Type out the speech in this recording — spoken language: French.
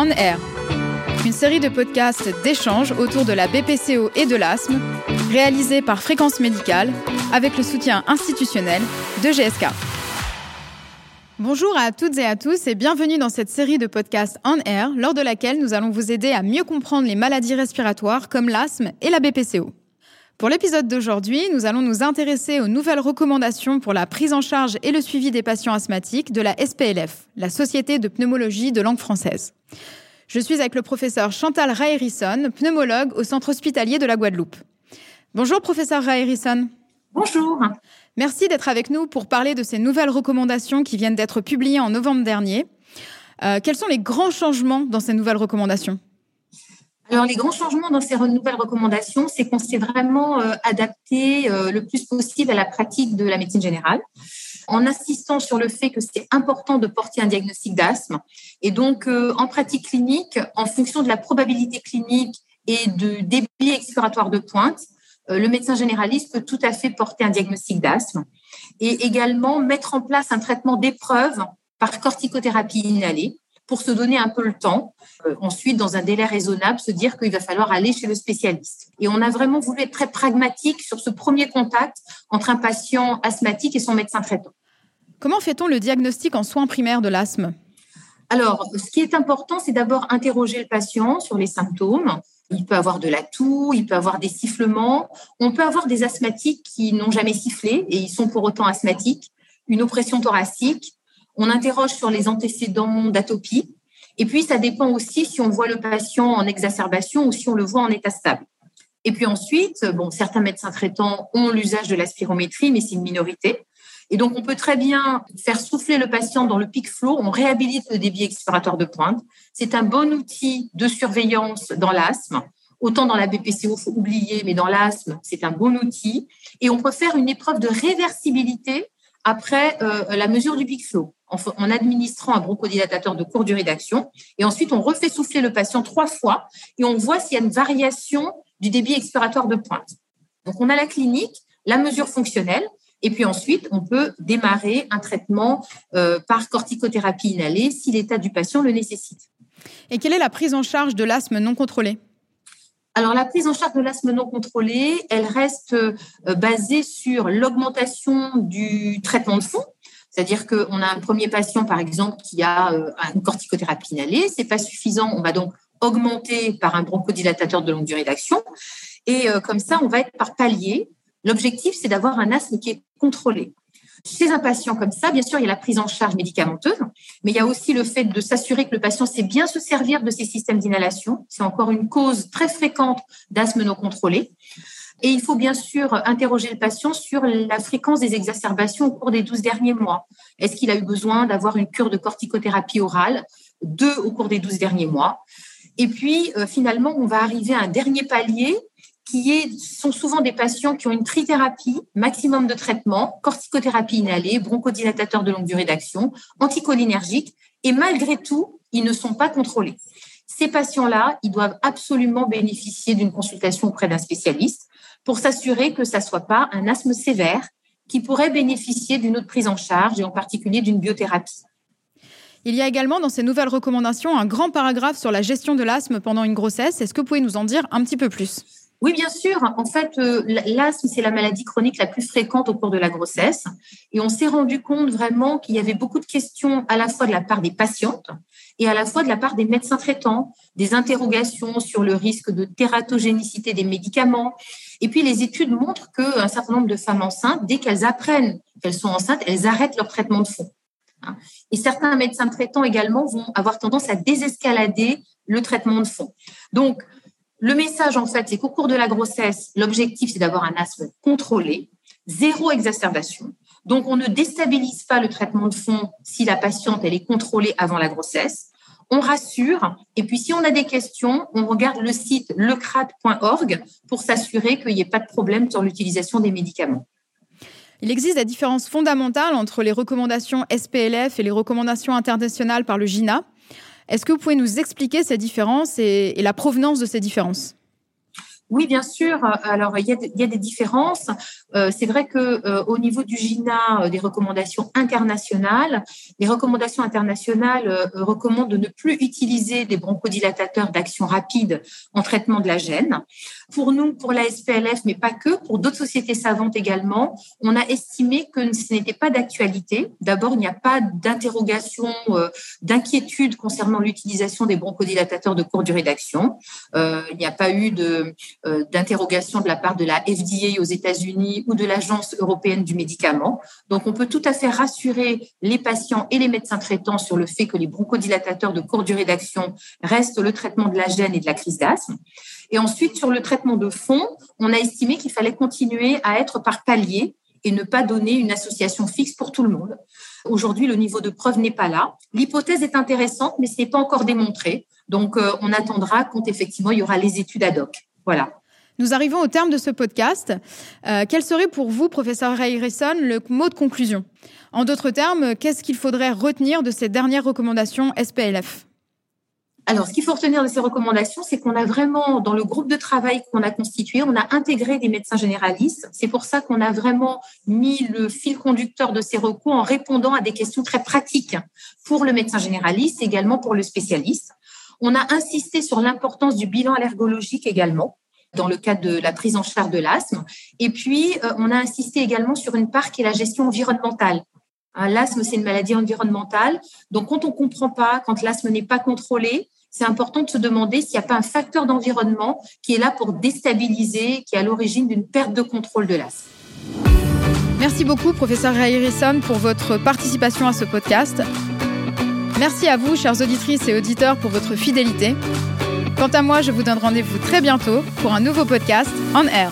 On Air, une série de podcasts d'échanges autour de la BPCO et de l'asthme, réalisée par Fréquence Médicale avec le soutien institutionnel de GSK. Bonjour à toutes et à tous et bienvenue dans cette série de podcasts On Air, lors de laquelle nous allons vous aider à mieux comprendre les maladies respiratoires comme l'asthme et la BPCO. Pour l'épisode d'aujourd'hui, nous allons nous intéresser aux nouvelles recommandations pour la prise en charge et le suivi des patients asthmatiques de la SPLF, la Société de pneumologie de langue française. Je suis avec le professeur Chantal Raerisson, pneumologue au Centre hospitalier de la Guadeloupe. Bonjour professeur Raerisson. Bonjour. Merci d'être avec nous pour parler de ces nouvelles recommandations qui viennent d'être publiées en novembre dernier. Euh, quels sont les grands changements dans ces nouvelles recommandations? Alors, les grands changements dans ces nouvelles recommandations, c'est qu'on s'est vraiment euh, adapté euh, le plus possible à la pratique de la médecine générale, en insistant sur le fait que c'est important de porter un diagnostic d'asthme. Et donc, en pratique clinique, en fonction de la probabilité clinique et du débit expiratoire de pointe, euh, le médecin généraliste peut tout à fait porter un diagnostic d'asthme et également mettre en place un traitement d'épreuve par corticothérapie inhalée pour se donner un peu le temps. Euh, ensuite, dans un délai raisonnable, se dire qu'il va falloir aller chez le spécialiste. Et on a vraiment voulu être très pragmatique sur ce premier contact entre un patient asthmatique et son médecin traitant. Comment fait-on le diagnostic en soins primaires de l'asthme? Alors, ce qui est important, c'est d'abord interroger le patient sur les symptômes, il peut avoir de la toux, il peut avoir des sifflements. On peut avoir des asthmatiques qui n'ont jamais sifflé et ils sont pour autant asthmatiques. Une oppression thoracique. On interroge sur les antécédents d'atopie. Et puis, ça dépend aussi si on voit le patient en exacerbation ou si on le voit en état stable. Et puis ensuite, bon, certains médecins traitants ont l'usage de la spirométrie, mais c'est une minorité. Et donc, on peut très bien faire souffler le patient dans le pic flow. On réhabilite le débit expiratoire de pointe. C'est un bon outil de surveillance dans l'asthme. Autant dans la BPCO, faut oublier, mais dans l'asthme, c'est un bon outil. Et on peut faire une épreuve de réversibilité après euh, la mesure du pic flow en, en administrant un bronchodilatateur de courte durée d'action. Et ensuite, on refait souffler le patient trois fois et on voit s'il y a une variation du débit expiratoire de pointe. Donc, on a la clinique, la mesure fonctionnelle, et puis ensuite, on peut démarrer un traitement euh, par corticothérapie inhalée si l'état du patient le nécessite. Et quelle est la prise en charge de l'asthme non contrôlé? Alors, la prise en charge de l'asthme non contrôlé, elle reste euh, basée sur l'augmentation du traitement de fond. C'est-à-dire qu'on a un premier patient, par exemple, qui a euh, une corticothérapie inhalée. C'est pas suffisant. On va donc augmenter par un bronchodilatateur de longue durée d'action. Et comme ça, on va être par palier L'objectif, c'est d'avoir un asthme qui est contrôlé. Chez un patient comme ça, bien sûr, il y a la prise en charge médicamenteuse, mais il y a aussi le fait de s'assurer que le patient sait bien se servir de ces systèmes d'inhalation. C'est encore une cause très fréquente d'asthme non contrôlé. Et il faut bien sûr interroger le patient sur la fréquence des exacerbations au cours des 12 derniers mois. Est-ce qu'il a eu besoin d'avoir une cure de corticothérapie orale, deux au cours des 12 derniers mois? Et puis, euh, finalement, on va arriver à un dernier palier qui est, sont souvent des patients qui ont une trithérapie, maximum de traitement, corticothérapie inhalée, bronchodilatateur de longue durée d'action, anticholinergique, et malgré tout, ils ne sont pas contrôlés. Ces patients-là, ils doivent absolument bénéficier d'une consultation auprès d'un spécialiste pour s'assurer que ça soit pas un asthme sévère qui pourrait bénéficier d'une autre prise en charge et en particulier d'une biothérapie. Il y a également dans ces nouvelles recommandations un grand paragraphe sur la gestion de l'asthme pendant une grossesse. Est-ce que vous pouvez nous en dire un petit peu plus? Oui, bien sûr. En fait, euh, l'asthme, c'est la maladie chronique la plus fréquente au cours de la grossesse. Et on s'est rendu compte vraiment qu'il y avait beaucoup de questions à la fois de la part des patientes et à la fois de la part des médecins traitants, des interrogations sur le risque de tératogénicité des médicaments. Et puis, les études montrent qu'un certain nombre de femmes enceintes, dès qu'elles apprennent qu'elles sont enceintes, elles arrêtent leur traitement de fond. Hein. Et certains médecins traitants également vont avoir tendance à désescalader le traitement de fond. Donc, le message, en fait, c'est qu'au cours de la grossesse, l'objectif, c'est d'avoir un asthme contrôlé, zéro exacerbation. Donc, on ne déstabilise pas le traitement de fond si la patiente, elle est contrôlée avant la grossesse. On rassure. Et puis, si on a des questions, on regarde le site lecrat.org pour s'assurer qu'il n'y ait pas de problème sur l'utilisation des médicaments. Il existe des différences fondamentales entre les recommandations SPLF et les recommandations internationales par le GINA. Est-ce que vous pouvez nous expliquer ces différences et, la provenance de ces différences? Oui, bien sûr. Alors, il y a, des différences. Euh, c'est vrai que euh, au niveau du GINA, euh, des recommandations internationales, les recommandations internationales recommandent de ne plus utiliser des bronchodilatateurs d'action rapide en traitement de la gêne. Pour nous, pour la SPLF, mais pas que, pour d'autres sociétés savantes également, on a estimé que ce n'était pas d'actualité. D'abord, il n'y a pas d'interrogation, d'inquiétude concernant l'utilisation des bronchodilatateurs de courte durée d'action. il n'y a pas eu de d'interrogation de la part de la FDA aux États-Unis ou de l'Agence européenne du médicament. Donc, on peut tout à fait rassurer les patients et les médecins traitants sur le fait que les bronchodilatateurs de courte durée d'action restent le traitement de la gêne et de la crise d'asthme. Et ensuite, sur le traitement de fond, on a estimé qu'il fallait continuer à être par palier et ne pas donner une association fixe pour tout le monde. Aujourd'hui, le niveau de preuve n'est pas là. L'hypothèse est intéressante, mais ce n'est pas encore démontré. Donc, euh, on attendra quand effectivement il y aura les études ad hoc. Voilà. Nous arrivons au terme de ce podcast. Euh, quel serait pour vous, professeur Ray Harrison, le mot de conclusion? En d'autres termes, qu'est-ce qu'il faudrait retenir de ces dernières recommandations SPLF alors, ce qu'il faut retenir de ces recommandations, c'est qu'on a vraiment, dans le groupe de travail qu'on a constitué, on a intégré des médecins généralistes. C'est pour ça qu'on a vraiment mis le fil conducteur de ces recours en répondant à des questions très pratiques pour le médecin généraliste, également pour le spécialiste. On a insisté sur l'importance du bilan allergologique également dans le cadre de la prise en charge de l'asthme. Et puis, euh, on a insisté également sur une part qui est la gestion environnementale. Hein, l'asthme, c'est une maladie environnementale. Donc, quand on ne comprend pas, quand l'asthme n'est pas contrôlé, c'est important de se demander s'il n'y a pas un facteur d'environnement qui est là pour déstabiliser, qui est à l'origine d'une perte de contrôle de l'asthme. Merci beaucoup, professeur Ray Harrison, pour votre participation à ce podcast. Merci à vous, chères auditrices et auditeurs, pour votre fidélité. Quant à moi, je vous donne rendez-vous très bientôt pour un nouveau podcast en air.